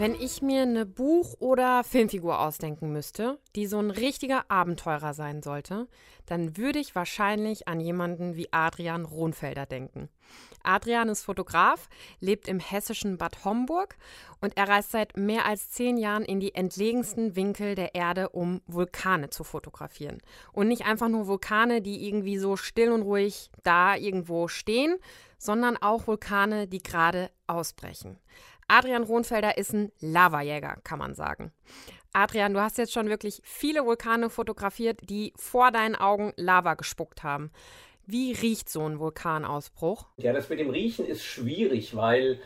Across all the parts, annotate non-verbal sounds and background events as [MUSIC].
Wenn ich mir eine Buch- oder Filmfigur ausdenken müsste, die so ein richtiger Abenteurer sein sollte, dann würde ich wahrscheinlich an jemanden wie Adrian Rohnfelder denken. Adrian ist Fotograf, lebt im hessischen Bad Homburg und er reist seit mehr als zehn Jahren in die entlegensten Winkel der Erde, um Vulkane zu fotografieren. Und nicht einfach nur Vulkane, die irgendwie so still und ruhig da irgendwo stehen, sondern auch Vulkane, die gerade ausbrechen. Adrian Rohnfelder ist ein Lavajäger, kann man sagen. Adrian, du hast jetzt schon wirklich viele Vulkane fotografiert, die vor deinen Augen Lava gespuckt haben. Wie riecht so ein Vulkanausbruch? Ja, das mit dem Riechen ist schwierig, weil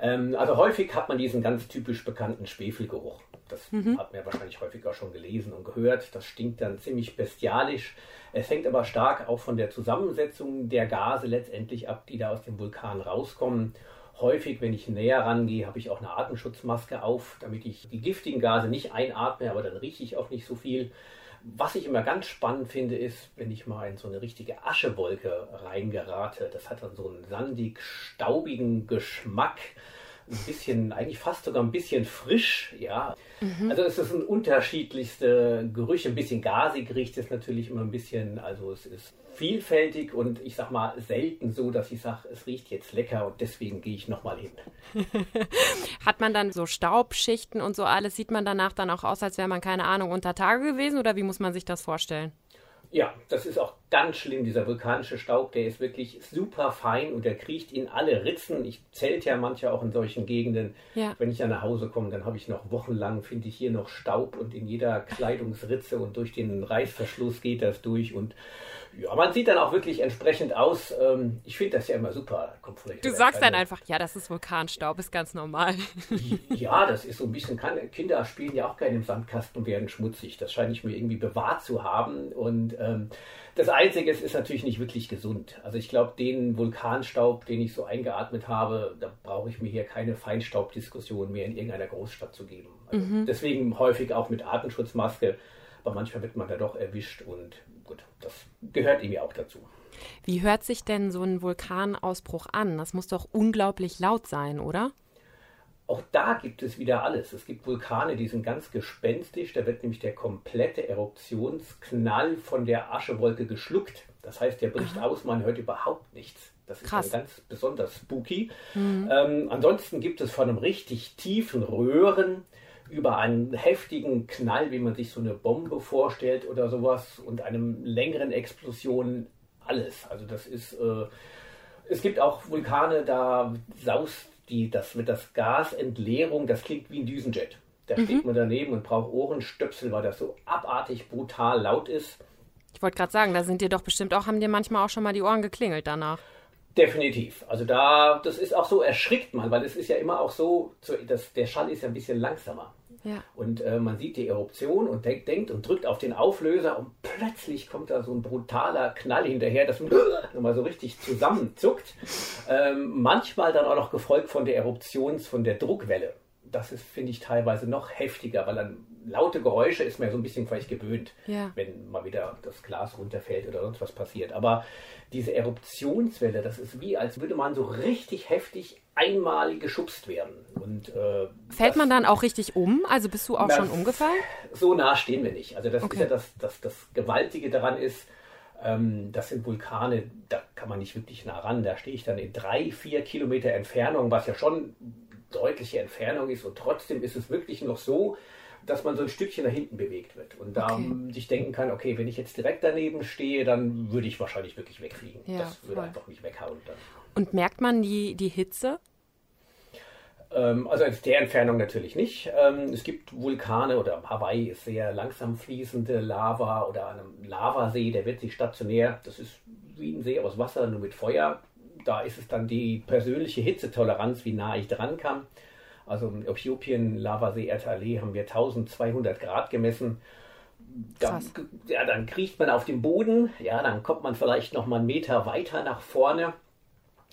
ähm, also häufig hat man diesen ganz typisch bekannten Schwefelgeruch. Das mhm. hat man ja wahrscheinlich häufiger schon gelesen und gehört. Das stinkt dann ziemlich bestialisch. Es hängt aber stark auch von der Zusammensetzung der Gase letztendlich ab, die da aus dem Vulkan rauskommen häufig, wenn ich näher rangehe, habe ich auch eine Atemschutzmaske auf, damit ich die giftigen Gase nicht einatme, aber dann rieche ich auch nicht so viel. Was ich immer ganz spannend finde, ist, wenn ich mal in so eine richtige Aschewolke reingerate. Das hat dann so einen sandig staubigen Geschmack ein bisschen, eigentlich fast sogar ein bisschen frisch, ja. Mhm. Also es sind unterschiedlichste Gerüche, ein bisschen gasig riecht es natürlich immer ein bisschen, also es ist vielfältig und ich sag mal selten so, dass ich sage, es riecht jetzt lecker und deswegen gehe ich nochmal hin. [LAUGHS] Hat man dann so Staubschichten und so alles, sieht man danach dann auch aus, als wäre man, keine Ahnung, unter Tage gewesen oder wie muss man sich das vorstellen? Ja, das ist auch ganz schlimm, dieser vulkanische Staub, der ist wirklich super fein und der kriecht in alle Ritzen. Ich zählte ja manchmal auch in solchen Gegenden. Ja. Wenn ich ja nach Hause komme, dann habe ich noch wochenlang, finde ich hier noch Staub und in jeder Kleidungsritze und durch den Reißverschluss geht das durch und ja, man sieht dann auch wirklich entsprechend aus. Ähm, ich finde das ja immer super. du sagst dann einfach, ja, das ist Vulkanstaub, ist ganz normal. [LAUGHS] Ja, das ist so ein bisschen, Kinder spielen ja auch gerne im Sandkasten und werden schmutzig. Das scheine ich mir irgendwie bewahrt zu haben. Und ähm, das Einzige ist, ist natürlich nicht wirklich gesund. Also ich glaube, den Vulkanstaub, den ich so eingeatmet habe, da brauche ich mir hier keine Feinstaubdiskussion mehr in irgendeiner Großstadt zu geben. Also mhm. Deswegen häufig auch mit Atemschutzmaske. Aber manchmal wird man da doch erwischt und gut, das gehört irgendwie auch dazu. Wie hört sich denn so ein Vulkanausbruch an? Das muss doch unglaublich laut sein, oder? Auch da gibt es wieder alles. Es gibt Vulkane, die sind ganz gespenstisch. Da wird nämlich der komplette Eruptionsknall von der Aschewolke geschluckt. Das heißt, der bricht Aha. aus, man hört überhaupt nichts. Das ist dann ganz besonders spooky. Mhm. Ähm, ansonsten gibt es von einem richtig tiefen Röhren über einen heftigen Knall, wie man sich so eine Bombe vorstellt oder sowas, und einem längeren Explosion alles. Also das ist, äh, es gibt auch Vulkane, da saust die, das mit das Gasentleerung, das klingt wie ein Düsenjet. Da mhm. steht man daneben und braucht Ohrenstöpsel, weil das so abartig brutal laut ist. Ich wollte gerade sagen, da sind dir doch bestimmt auch, haben dir manchmal auch schon mal die Ohren geklingelt danach. Definitiv. Also da, das ist auch so, erschrickt man, weil es ist ja immer auch so, das, der Schall ist ja ein bisschen langsamer. Ja. Und äh, man sieht die Eruption und denkt, denkt und drückt auf den Auflöser und plötzlich kommt da so ein brutaler Knall hinterher, dass man [LAUGHS] nochmal so richtig zusammenzuckt. Ähm, manchmal dann auch noch gefolgt von der Eruptions, von der Druckwelle. Das ist, finde ich, teilweise noch heftiger, weil dann laute Geräusche ist man ja so ein bisschen vielleicht gewöhnt, ja. wenn mal wieder das Glas runterfällt oder sonst was passiert. Aber diese Eruptionswelle, das ist wie, als würde man so richtig heftig einmal geschubst werden. Und, äh, Fällt man dann auch richtig um? Also bist du auch schon umgefallen? So nah stehen wir nicht. Also das okay. ist ja das, das, das Gewaltige daran ist, ähm, das sind Vulkane, da kann man nicht wirklich nah ran. Da stehe ich dann in drei, vier Kilometer Entfernung, was ja schon deutliche Entfernung ist. Und trotzdem ist es wirklich noch so, dass man so ein Stückchen nach hinten bewegt wird. Und da okay. sich denken kann, okay, wenn ich jetzt direkt daneben stehe, dann würde ich wahrscheinlich wirklich wegfliegen. Ja, das würde voll. einfach mich weghauen. Dann. Und merkt man die, die Hitze? Ähm, also aus der Entfernung natürlich nicht. Ähm, es gibt Vulkane oder Hawaii ist sehr langsam fließende Lava oder einem Lavasee, der wird sich stationär, das ist wie ein See aus Wasser, nur mit Feuer. Da ist es dann die persönliche Hitzetoleranz, wie nah ich dran kann. Also in Äthiopien, Lavasee Ertale, haben wir 1200 Grad gemessen. Da, ja, dann kriecht man auf dem Boden, ja, dann kommt man vielleicht noch mal einen Meter weiter nach vorne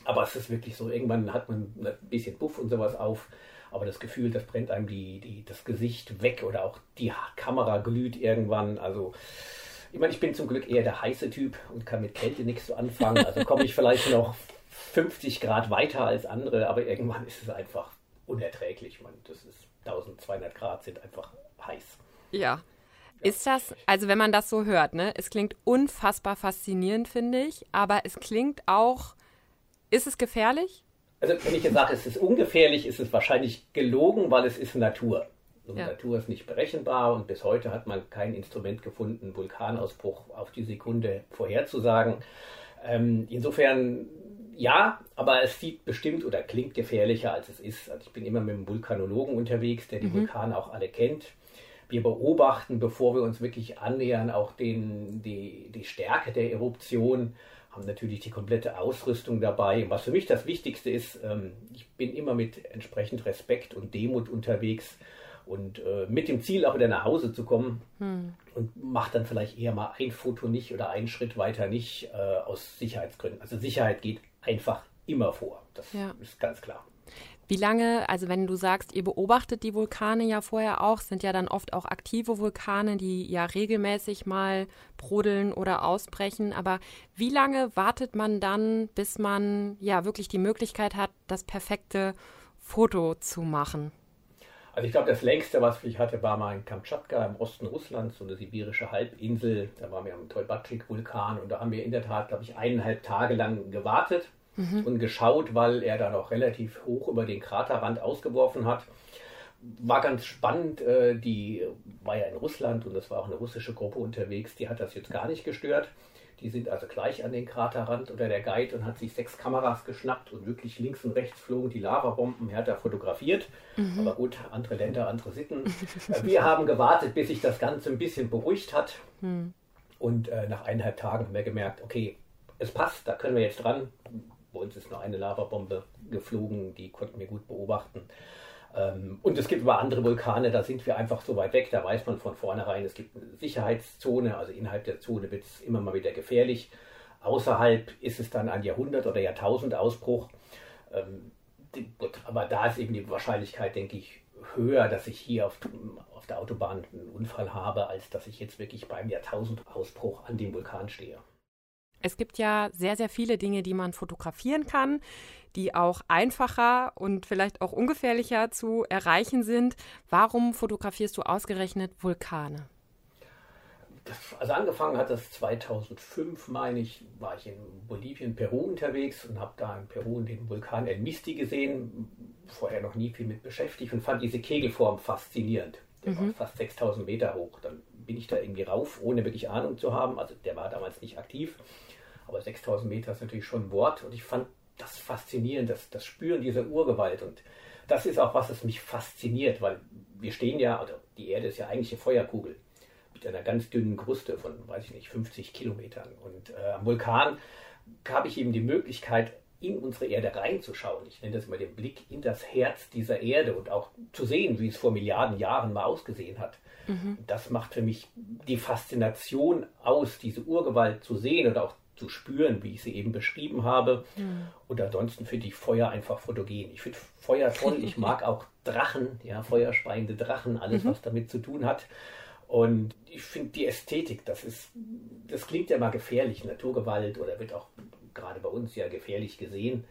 aber es ist wirklich so, irgendwann hat man ein bisschen Buff und sowas auf, aber das Gefühl, das brennt einem die, die, das Gesicht weg oder auch die Kamera glüht irgendwann. Also Ich meine, ich bin zum Glück eher der heiße Typ und kann mit Kälte nichts so anfangen. Also komme ich vielleicht noch 50 Grad weiter als andere, aber irgendwann ist es einfach unerträglich. Man, das ist 1200 Grad sind einfach heiß. Ja. Ist das, also wenn man das so hört, ne? Es klingt unfassbar faszinierend, finde ich, aber es klingt auch, ist es gefährlich? Also wenn ich jetzt sage, es ist ungefährlich, ist es wahrscheinlich gelogen, weil es ist Natur. Und ja. Natur ist nicht berechenbar und bis heute hat man kein Instrument gefunden, Vulkanausbruch auf die Sekunde vorherzusagen. Ähm, insofern ja, aber es sieht bestimmt oder klingt gefährlicher, als es ist. Also ich bin immer mit einem Vulkanologen unterwegs, der die mhm. Vulkane auch alle kennt. Wir beobachten, bevor wir uns wirklich annähern, auch den, die, die Stärke der Eruption, haben natürlich die komplette Ausrüstung dabei. Und was für mich das Wichtigste ist, ähm, ich bin immer mit entsprechend Respekt und Demut unterwegs und äh, mit dem Ziel auch wieder nach Hause zu kommen hm. und macht dann vielleicht eher mal ein Foto nicht oder einen Schritt weiter nicht äh, aus Sicherheitsgründen. Also Sicherheit geht einfach immer vor. Das ja. ist ganz klar. Wie lange, also wenn du sagst, ihr beobachtet die Vulkane ja vorher auch, sind ja dann oft auch aktive Vulkane, die ja regelmäßig mal brodeln oder ausbrechen. Aber wie lange wartet man dann, bis man ja wirklich die Möglichkeit hat, das perfekte Foto zu machen? Also ich glaube, das längste, was ich hatte, war mal in Kamtschatka im Osten Russlands, so eine sibirische Halbinsel. Da waren wir am Toibatschik-Vulkan und da haben wir in der Tat, glaube ich, eineinhalb Tage lang gewartet mhm. und geschaut, weil er dann auch relativ hoch über den Kraterrand ausgeworfen hat. War ganz spannend, äh, die war ja in Russland und das war auch eine russische Gruppe unterwegs, die hat das jetzt gar nicht gestört. Die sind also gleich an den Kraterrand oder der Guide und hat sich sechs Kameras geschnappt und wirklich links und rechts flogen die Lavabomben. Er hat da fotografiert. Mhm. Aber gut, andere Länder, andere Sitten. [LAUGHS] Äh, wir haben gewartet, bis sich das Ganze ein bisschen beruhigt hat. Mhm. Und äh, nach eineinhalb Tagen haben wir gemerkt, okay, es passt, da können wir jetzt dran. Bei uns ist nur eine Lavabombe geflogen, die konnten wir gut beobachten. Ähm, und es gibt aber andere Vulkane, da sind wir einfach so weit weg, da weiß man von vornherein, es gibt eine Sicherheitszone, also innerhalb der Zone wird es immer mal wieder gefährlich. Außerhalb ist es dann ein Jahrhundert- oder Jahrtausendausbruch. Ähm, aber da ist eben die Wahrscheinlichkeit, denke ich, höher, dass ich hier auf, auf der Autobahn einen Unfall habe, als dass ich jetzt wirklich beim Jahrtausendausbruch an dem Vulkan stehe. Es gibt ja sehr, sehr viele Dinge, die man fotografieren kann, die auch einfacher und vielleicht auch ungefährlicher zu erreichen sind. Warum fotografierst du ausgerechnet Vulkane? also angefangen hat das 2005, meine ich, war ich in Bolivien, Peru unterwegs und habe da in Peru den Vulkan El Misti gesehen, vorher noch nie viel mit beschäftigt und fand diese Kegelform faszinierend. Der mhm. war fast 6000 Meter hoch. Dann bin ich da irgendwie rauf, ohne wirklich Ahnung zu haben. Also der war damals nicht aktiv. Aber 6000 Meter ist natürlich schon ein Wort und ich fand das faszinierend, das, das Spüren dieser Urgewalt. Und das ist auch was, das mich fasziniert, weil wir stehen ja, also die Erde ist ja eigentlich eine Feuerkugel mit einer ganz dünnen Kruste von, weiß ich nicht, 50 Kilometern. Und äh, am Vulkan habe ich eben die Möglichkeit, in unsere Erde reinzuschauen. Ich nenne das mal den Blick in das Herz dieser Erde und auch zu sehen, wie es vor Milliarden Jahren mal ausgesehen hat. Mhm. Das macht für mich die Faszination aus, diese Urgewalt zu sehen und auch zu spüren, wie ich sie eben beschrieben habe. Mhm. Und ansonsten finde ich Feuer einfach fotogen. Ich finde Feuer toll. Ich [LAUGHS] mag auch Drachen, ja, feuerspeiende Drachen, alles, mhm. was damit zu tun hat. Und ich finde die Ästhetik, das ist, das klingt ja mal gefährlich, Naturgewalt oder wird auch gerade bei uns ja gefährlich gesehen.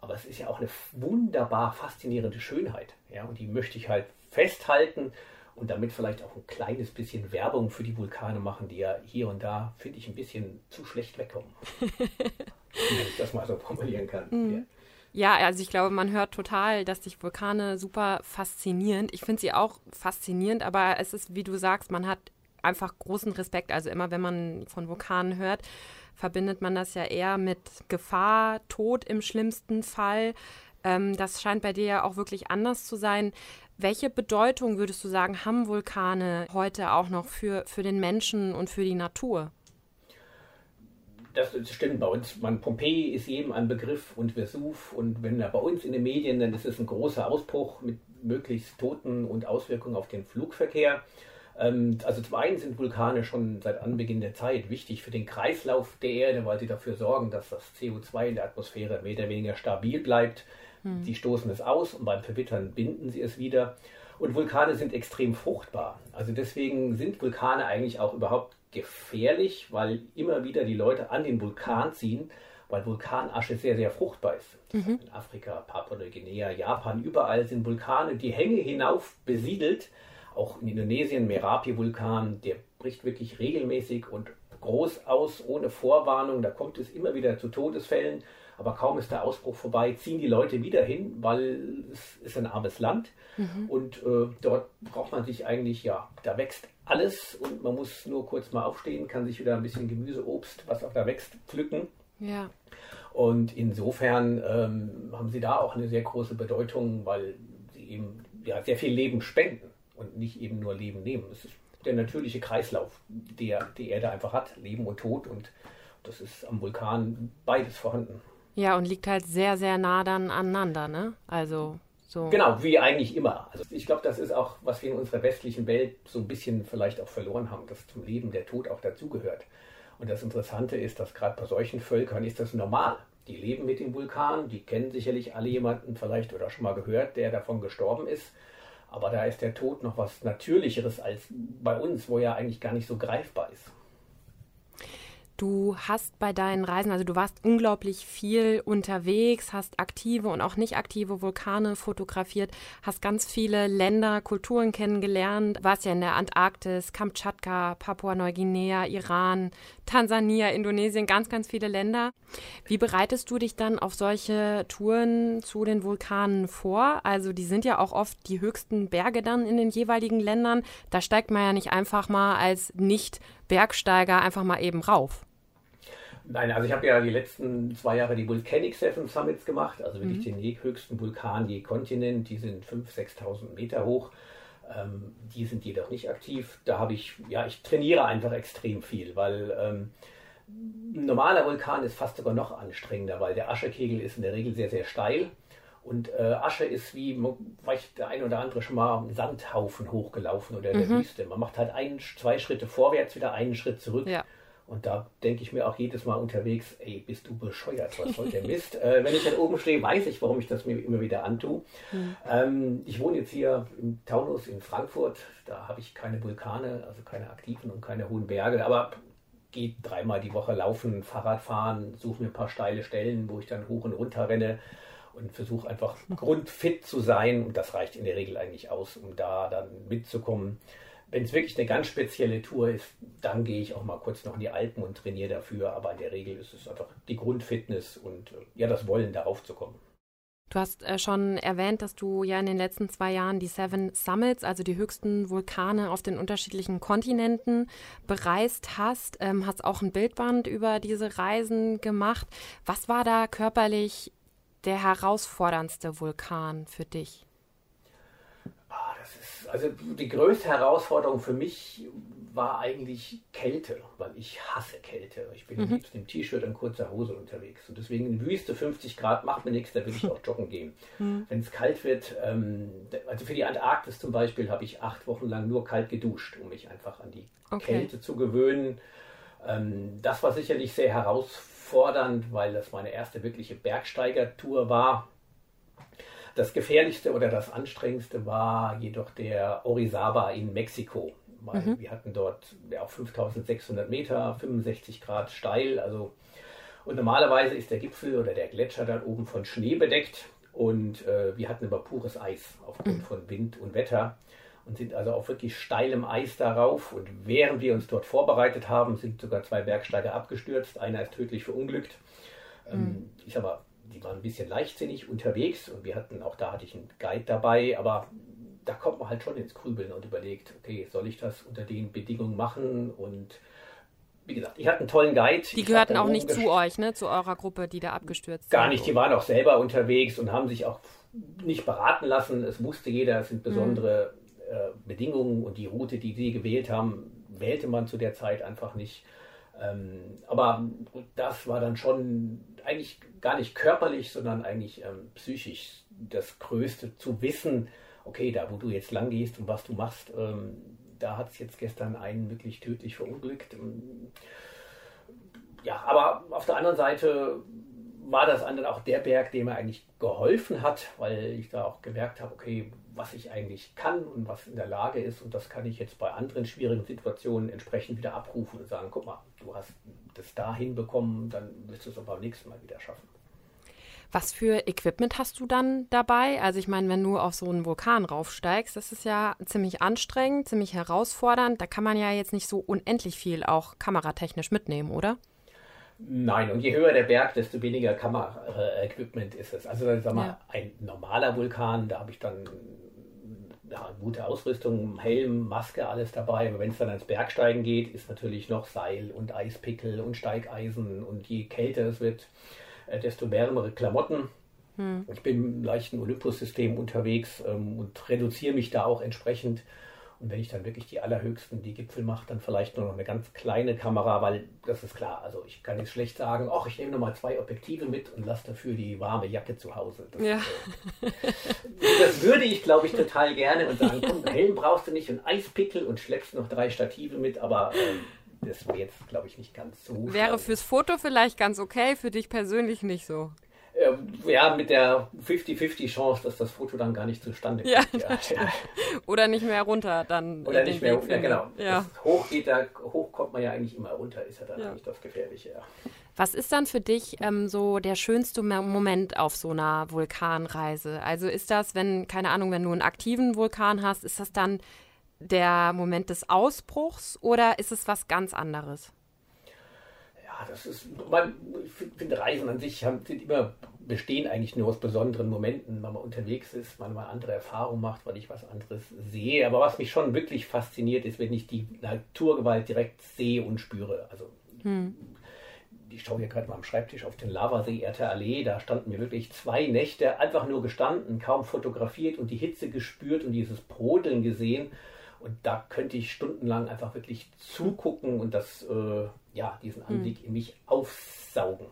Aber es ist ja auch eine wunderbar faszinierende Schönheit. Ja, und die möchte ich halt festhalten und damit vielleicht auch ein kleines bisschen Werbung für die Vulkane machen, die ja hier und da, finde ich, ein bisschen zu schlecht wegkommen. [LAUGHS] Wenn ich das mal so formulieren kann. Mhm. Ja. ja. also ich glaube, man hört total, dass sich Vulkane super faszinierend. Ich finde sie auch faszinierend, aber es ist, wie du sagst, man hat einfach großen Respekt. Also immer, wenn man von Vulkanen hört, verbindet man das ja eher mit Gefahr, Tod im schlimmsten Fall. Ähm, das scheint bei dir ja auch wirklich anders zu sein. Welche Bedeutung würdest du sagen, haben Vulkane heute auch noch für, für den Menschen und für die Natur? Das stimmt bei uns. Man, Pompeji ist jedem ein Begriff und Vesuv. Und wenn er bei uns in den Medien, dann ist es ein großer Ausbruch mit möglichst Toten und Auswirkungen auf den Flugverkehr. Ähm, also zum einen sind Vulkane schon seit Anbeginn der Zeit wichtig für den Kreislauf der Erde, weil sie dafür sorgen, dass das CO2 in der Atmosphäre mehr oder weniger stabil bleibt. Hm. Sie stoßen es aus und beim Verwittern binden sie es wieder. Und Vulkane sind extrem fruchtbar. Also deswegen sind Vulkane eigentlich auch überhaupt gefährlich, weil immer wieder die Leute an den Vulkan ziehen, weil Vulkanasche sehr, sehr fruchtbar ist. Mhm. In Afrika, Papua-Neuguinea, Japan, überall sind Vulkane die Hänge hinauf besiedelt. Auch in Indonesien, Merapi-Vulkan, der bricht wirklich regelmäßig und groß aus, ohne Vorwarnung. Da kommt es immer wieder zu Todesfällen. Aber kaum ist der Ausbruch vorbei, ziehen die Leute wieder hin, weil es ist ein armes Land. Mhm. Und äh, dort braucht man sich eigentlich, ja, da wächst alles und man muss nur kurz mal aufstehen, kann sich wieder ein bisschen Gemüse, Obst, was auch da wächst, pflücken. Ja. Und insofern ähm, haben sie da auch eine sehr große Bedeutung, weil sie eben ja, sehr viel Leben spenden und nicht eben nur Leben nehmen. Es ist der natürliche Kreislauf, der die Erde einfach hat, Leben und Tod. Und das ist am Vulkan beides vorhanden. Ja, und liegt halt sehr, sehr nah dann aneinander, ne? Also so. Genau, wie eigentlich immer. Also ich glaube, das ist auch, was wir in unserer westlichen Welt so ein bisschen vielleicht auch verloren haben, dass zum Leben der Tod auch dazugehört. Und das Interessante ist, dass gerade bei solchen Völkern ist das normal. Die leben mit dem Vulkan, die kennen sicherlich alle jemanden vielleicht oder schon mal gehört, der davon gestorben ist. Aber da ist der Tod noch was Natürlicheres als bei uns, wo er eigentlich gar nicht so greifbar ist. Du hast bei deinen Reisen, also du warst unglaublich viel unterwegs, hast aktive und auch nicht aktive Vulkane fotografiert, hast ganz viele Länder, Kulturen kennengelernt, warst ja in der Antarktis, Kamtschatka, Papua-Neuguinea, Iran, Tansania, Indonesien, ganz, ganz viele Länder. Wie bereitest du dich dann auf solche Touren zu den Vulkanen vor? Also die sind ja auch oft die höchsten Berge dann in den jeweiligen Ländern. Da steigt man ja nicht einfach mal als Nicht-Bergsteiger einfach mal eben rauf. Nein, also ich habe ja die letzten zwei Jahre die Volcanic Seven Summits gemacht, also wirklich mhm. den höchsten Vulkan je Kontinent. Die sind 5.000, 6.000 Meter hoch. Ähm, die sind jedoch nicht aktiv. Da habe ich, ja, ich trainiere einfach extrem viel, weil ähm, ein normaler Vulkan ist fast sogar noch anstrengender, weil der Aschekegel ist in der Regel sehr, sehr steil. Und äh, Asche ist wie, vielleicht der ein oder andere schon mal einen Sandhaufen hochgelaufen oder in der mhm. Wüste. Man macht halt ein, zwei Schritte vorwärts, wieder einen Schritt zurück. Ja. Und da denke ich mir auch jedes Mal unterwegs, ey, bist du bescheuert, was soll der Mist? äh, wenn ich dann oben stehe, weiß ich, warum ich das mir immer wieder antue. Mhm. Ähm, ich wohne jetzt hier im Taunus in Frankfurt, da habe ich keine Vulkane, also keine aktiven und keine hohen Berge, aber gehe dreimal die Woche laufen, Fahrrad fahren, suche mir ein paar steile Stellen, wo ich dann hoch und runter renne und versuche einfach grundfit zu sein und das reicht in der Regel eigentlich aus, um da dann mitzukommen wenn es wirklich eine ganz spezielle Tour ist, dann gehe ich auch mal kurz noch in die Alpen und trainiere dafür. Aber in der Regel ist es einfach die Grundfitness und äh, ja, das Wollen, darauf zu kommen. Du hast äh, schon erwähnt, dass du ja in den letzten zwei Jahren die Seven Summits, also die höchsten Vulkane auf den unterschiedlichen Kontinenten, bereist hast. Ähm, hast auch ein Bildband über diese Reisen gemacht. Was war da körperlich der herausforderndste Vulkan für dich? Also die größte Herausforderung für mich war eigentlich Kälte, weil ich hasse Kälte. Ich bin mhm. am liebsten im T-Shirt und kurzer Hose unterwegs. Und deswegen in Wüste 50 Grad macht mir nichts, da will ich [LAUGHS] auch joggen gehen. Mhm. Wenn es kalt wird, ähm, also für die Antarktis zum Beispiel habe ich acht Wochen lang nur kalt geduscht, um mich einfach an die okay. Kälte zu gewöhnen. Ähm, das war sicherlich sehr herausfordernd, weil das meine erste wirkliche Bergsteigertour war. Das gefährlichste oder das anstrengendste war jedoch der Orizaba in Mexiko. Weil mhm. wir hatten dort ja, auf 5600 Meter, 65 Grad steil. Also, und normalerweise ist der Gipfel oder der Gletscher dann oben von Schnee bedeckt. Und äh, wir hatten aber pures Eis aufgrund mhm. von Wind und Wetter und sind also auf wirklich steilem Eis darauf. Und während wir uns dort vorbereitet haben, sind sogar zwei Bergsteiger abgestürzt. Einer ist tödlich verunglückt. Ähm, mhm. Sag mal, die waren ein bisschen leichtsinnig unterwegs und wir hatten, auch da hatte ich einen Guide dabei, aber da kommt man halt schon ins Grübeln und überlegt, okay, soll ich das unter den Bedingungen machen und wie gesagt, ich hatte einen tollen Guide. Die gehörten auch nicht zu euch, ne? zu eurer Gruppe, die da abgestürzt sind. Gar nicht, die waren auch selber unterwegs und haben sich auch nicht beraten lassen. Es wusste jeder, es sind besondere mhm. äh, Bedingungen und die Route, die sie gewählt haben, wählte man zu der Zeit einfach nicht. Ähm, aber das war dann schon eigentlich gar nicht körperlich, sondern eigentlich ähm, psychisch das Größte zu wissen, okay, da wo du jetzt lang gehst und was du machst, ähm, da hat es jetzt gestern einen wirklich tödlich verunglückt. Ähm, ja, aber auf der anderen Seite war das dann auch der Berg, der mir eigentlich geholfen hat, weil ich da auch gemerkt habe, okay, was ich eigentlich kann und was in der Lage ist. Und das kann ich jetzt bei anderen schwierigen Situationen entsprechend wieder abrufen und sagen, guck mal, du hast das da hinbekommen, dann wirst du es auch beim nächsten Mal wieder schaffen. Was für Equipment hast du dann dabei? Also ich meine, wenn du auf so einen Vulkan raufsteigst, das ist ja ziemlich anstrengend, ziemlich herausfordernd. Da kann man ja jetzt nicht so unendlich viel auch kameratechnisch mitnehmen, oder? Nein, und je höher der Berg, desto weniger Kameraequipment ist es. Also sag mal, ja. ein normaler Vulkan, da habe ich dann ja, gute Ausrüstung, Helm, Maske, alles dabei. Aber wenn es dann ans Bergsteigen geht, ist natürlich noch Seil und Eispickel und Steigeisen. Und je kälter es wird, äh, desto wärmere Klamotten. Hm. Ich bin im leichten Olympus-System unterwegs ähm, und reduziere mich da auch entsprechend. Und wenn ich dann wirklich die allerhöchsten, die Gipfel mache, dann vielleicht nur noch eine ganz kleine Kamera, weil das ist klar. Also ich kann jetzt schlecht sagen, ach, ich nehme noch mal zwei Objektive mit und lasse dafür die warme Jacke zu Hause. Das, ja. äh, [LAUGHS] das würde ich, glaube ich, total gerne und sagen, komm, Helm brauchst du nicht und Eispickel und schleppst noch drei Stative mit, aber ähm, das wäre jetzt, glaube ich, nicht ganz so. Wäre fürs Foto vielleicht ganz okay, für dich persönlich nicht so. Ähm, ja, mit der 50-50 Chance, dass das Foto dann gar nicht zustande kommt. Ja, ja. Oder nicht mehr runter dann. Oder nicht mehr runter, genau. Ja. hoch, geht da, hoch kommt man ja eigentlich immer runter, ist ja dann eigentlich das Gefährliche. Ja. Was ist dann für dich ähm, so der schönste Moment auf so einer Vulkanreise? Also ist das, wenn, keine Ahnung, wenn du einen aktiven Vulkan hast, ist das dann der Moment des Ausbruchs oder ist es was ganz anderes? Ja, das ist, man, ich finde Reisen an sich haben, sind immer, bestehen eigentlich nur aus besonderen Momenten, wenn man unterwegs ist, man mal andere Erfahrungen macht, weil ich was anderes sehe. Aber was mich schon wirklich fasziniert, ist, wenn ich die Naturgewalt direkt sehe und spüre. Also hm. ich schaue hier gerade mal am Schreibtisch auf den Lavasee Erte Allee, da standen wir wirklich zwei Nächte einfach nur gestanden, kaum fotografiert und die Hitze gespürt und dieses Brodeln gesehen. Und da könnte ich stundenlang einfach wirklich zugucken und das, äh, ja, diesen. Anblick hm. in mich aufsaugen.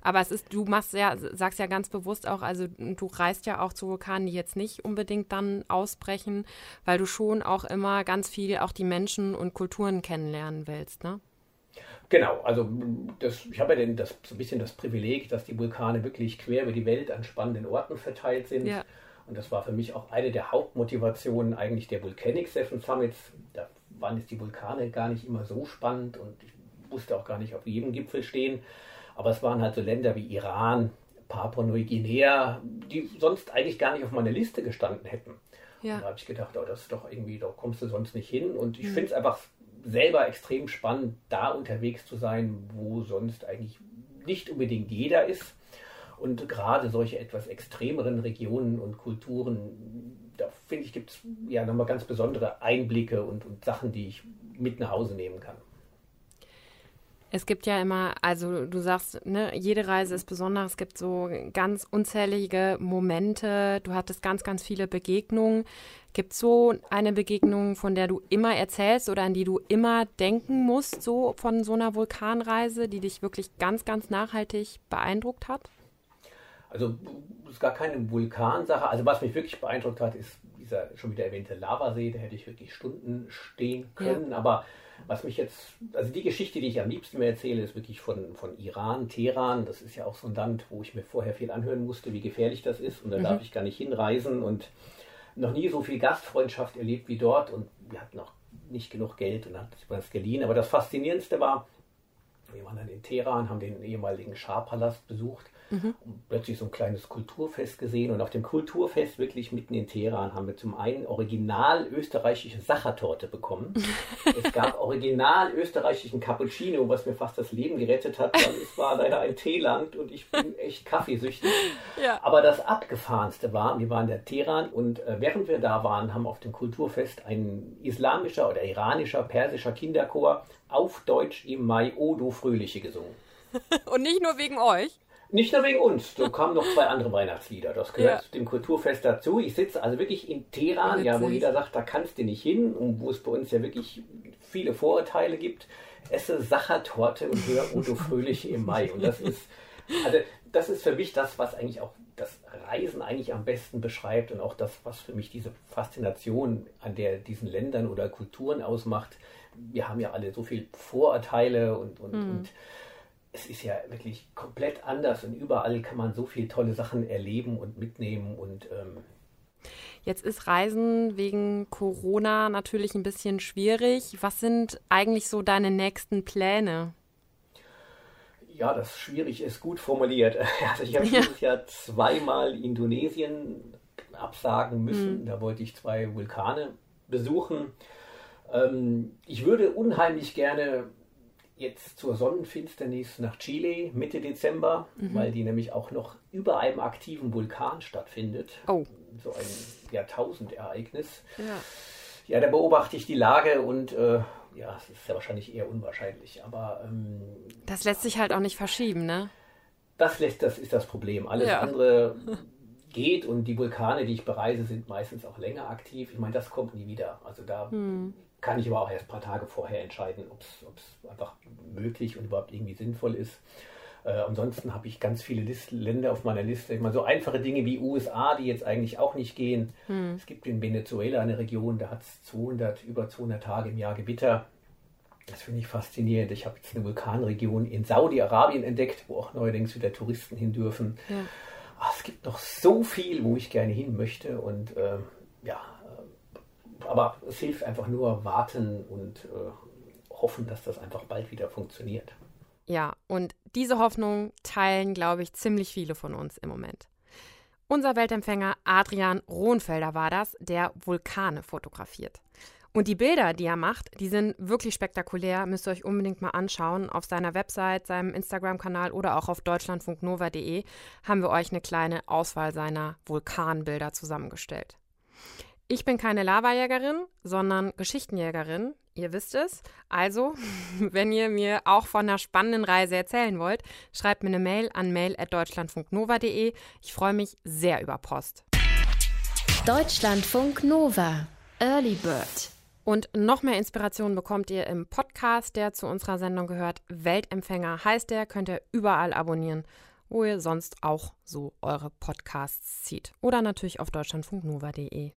Aber es ist, du machst ja, sagst ja ganz bewusst auch, also du reist ja auch zu Vulkanen, die jetzt nicht unbedingt dann ausbrechen, weil du schon auch immer ganz viel auch die Menschen und Kulturen kennenlernen willst, ne? Genau, also das, ich habe ja den, das, so ein bisschen das Privileg, dass die Vulkane wirklich quer über die Welt an spannenden Orten verteilt sind. Ja. Und das war für mich auch eine der Hauptmotivationen eigentlich der Volcanic Seven Summits. Da waren jetzt die Vulkane gar nicht immer so spannend und ich musste auch gar nicht auf jedem Gipfel stehen. Aber es waren halt so Länder wie Iran, Papua-Neuguinea, die sonst eigentlich gar nicht auf meiner Liste gestanden hätten. Ja. Und da habe ich gedacht, oh, das ist doch irgendwie, da kommst du sonst nicht hin. Und ich mhm. finde es einfach selber extrem spannend, da unterwegs zu sein, wo sonst eigentlich nicht unbedingt jeder ist. Und gerade solche etwas extremeren Regionen und Kulturen, da finde ich, gibt es ja nochmal ganz besondere Einblicke und, und Sachen, die ich mit nach Hause nehmen kann. Es gibt ja immer, also du sagst, ne, jede Reise ist besonders. Es gibt so ganz unzählige Momente. Du hattest ganz, ganz viele Begegnungen. Gibt es so eine Begegnung, von der du immer erzählst oder an die du immer denken musst, so von so einer Vulkanreise, die dich wirklich ganz, ganz nachhaltig beeindruckt hat? Also es ist gar keine Vulkansache. Also was mich wirklich beeindruckt hat, ist dieser schon wieder erwähnte Lavasee. Da hätte ich wirklich Stunden stehen können. Ja. Aber was mich jetzt, also die Geschichte, die ich am liebsten mir erzähle, ist wirklich von, von Iran, Teheran. Das ist ja auch so ein Land, wo ich mir vorher viel anhören musste, wie gefährlich das ist. Und da mhm. darf ich gar nicht hinreisen und noch nie so viel Gastfreundschaft erlebt wie dort. Und wir hatten auch nicht genug Geld und hatten es geliehen. Aber das Faszinierendste war, wir waren dann in Teheran, haben den ehemaligen Schah-Palast besucht mhm. und plötzlich so ein kleines Kulturfest gesehen. Und auf dem Kulturfest, wirklich mitten in Teheran, haben wir zum einen original österreichische Sachertorte bekommen. [LAUGHS] es gab original österreichischen Cappuccino, was mir fast das Leben gerettet hat, weil es war leider ein Teeland und ich bin echt kaffeesüchtig. Ja. Aber das Abgefahrenste war, wir waren in der Teheran und äh, während wir da waren, haben auf dem Kulturfest ein islamischer oder iranischer, persischer Kinderchor auf Deutsch im Mai Odo Fröhliche gesungen. [LAUGHS] und nicht nur wegen euch? Nicht nur wegen uns, da kamen noch zwei andere Weihnachtslieder. Das gehört ja. dem Kulturfest dazu. Ich sitze also wirklich in Teheran, ja, wo jeder sagt, da kannst du nicht hin und wo es bei uns ja wirklich viele Vorurteile gibt. Esse Sachertorte und höre Udo [LAUGHS] Fröhlich im Mai. Und das ist, also das ist für mich das, was eigentlich auch das Reisen eigentlich am besten beschreibt und auch das, was für mich diese Faszination an der diesen Ländern oder Kulturen ausmacht. Wir haben ja alle so viele Vorurteile und, und, mhm. und es ist ja wirklich komplett anders und überall kann man so viele tolle Sachen erleben und mitnehmen und ähm, Jetzt ist Reisen wegen Corona natürlich ein bisschen schwierig. Was sind eigentlich so deine nächsten Pläne? Ja, das schwierig ist gut formuliert. [LAUGHS] Also ich habe ja. dieses Jahr zweimal Indonesien absagen müssen. Mhm. Da wollte ich zwei Vulkane besuchen. Ähm, ich würde unheimlich gerne jetzt zur Sonnenfinsternis nach Chile Mitte Dezember, mhm. weil die nämlich auch noch über einem aktiven Vulkan stattfindet. Oh. So ein Jahrtausendereignis. Ja. ja, da beobachte ich die Lage und äh, ja, es ist ja wahrscheinlich eher unwahrscheinlich, aber ähm, das lässt sich halt auch nicht verschieben, ne? Das lässt, das ist das Problem. Alles ja. andere [LAUGHS] geht und die Vulkane, die ich bereise, sind meistens auch länger aktiv. Ich meine, das kommt nie wieder. Also da hm kann ich aber auch erst ein paar Tage vorher entscheiden, ob es einfach möglich und überhaupt irgendwie sinnvoll ist. Äh, ansonsten habe ich ganz viele List Länder auf meiner Liste. Ich meine, so einfache Dinge wie USA, die jetzt eigentlich auch nicht gehen. Hm. Es gibt in Venezuela eine Region, da hat es 200, über 200 Tage im Jahr Gewitter. Das finde ich faszinierend. Ich habe jetzt eine Vulkanregion in Saudi-Arabien entdeckt, wo auch neuerdings wieder Touristen hin dürfen. Ja. Ach, es gibt noch so viel, wo ich gerne hin möchte. Und äh, ja, aber es hilft einfach nur warten und äh, hoffen, dass das einfach bald wieder funktioniert. Ja, und diese Hoffnung teilen, glaube ich, ziemlich viele von uns im Moment. Unser Weltempfänger Adrian Rohnfelder war das, der Vulkane fotografiert. Und die Bilder, die er macht, die sind wirklich spektakulär. Müsst ihr euch unbedingt mal anschauen. Auf seiner Website, seinem Instagram-Kanal oder auch auf deutschlandfunknova.de haben wir euch eine kleine Auswahl seiner Vulkanbilder zusammengestellt. Ich bin keine Lavajägerin, sondern Geschichtenjägerin. Ihr wisst es. Also, [LAUGHS] wenn ihr mir auch von einer spannenden Reise erzählen wollt, schreibt mir eine Mail an mail.deutschlandfunknova.de. Ich freue mich sehr über Post. Deutschlandfunk Nova. Early Bird. Und noch mehr Inspiration bekommt ihr im Podcast, der zu unserer Sendung gehört. Weltempfänger heißt der, könnt ihr überall abonnieren, wo ihr sonst auch so eure Podcasts zieht. Oder natürlich auf deutschlandfunknova.de.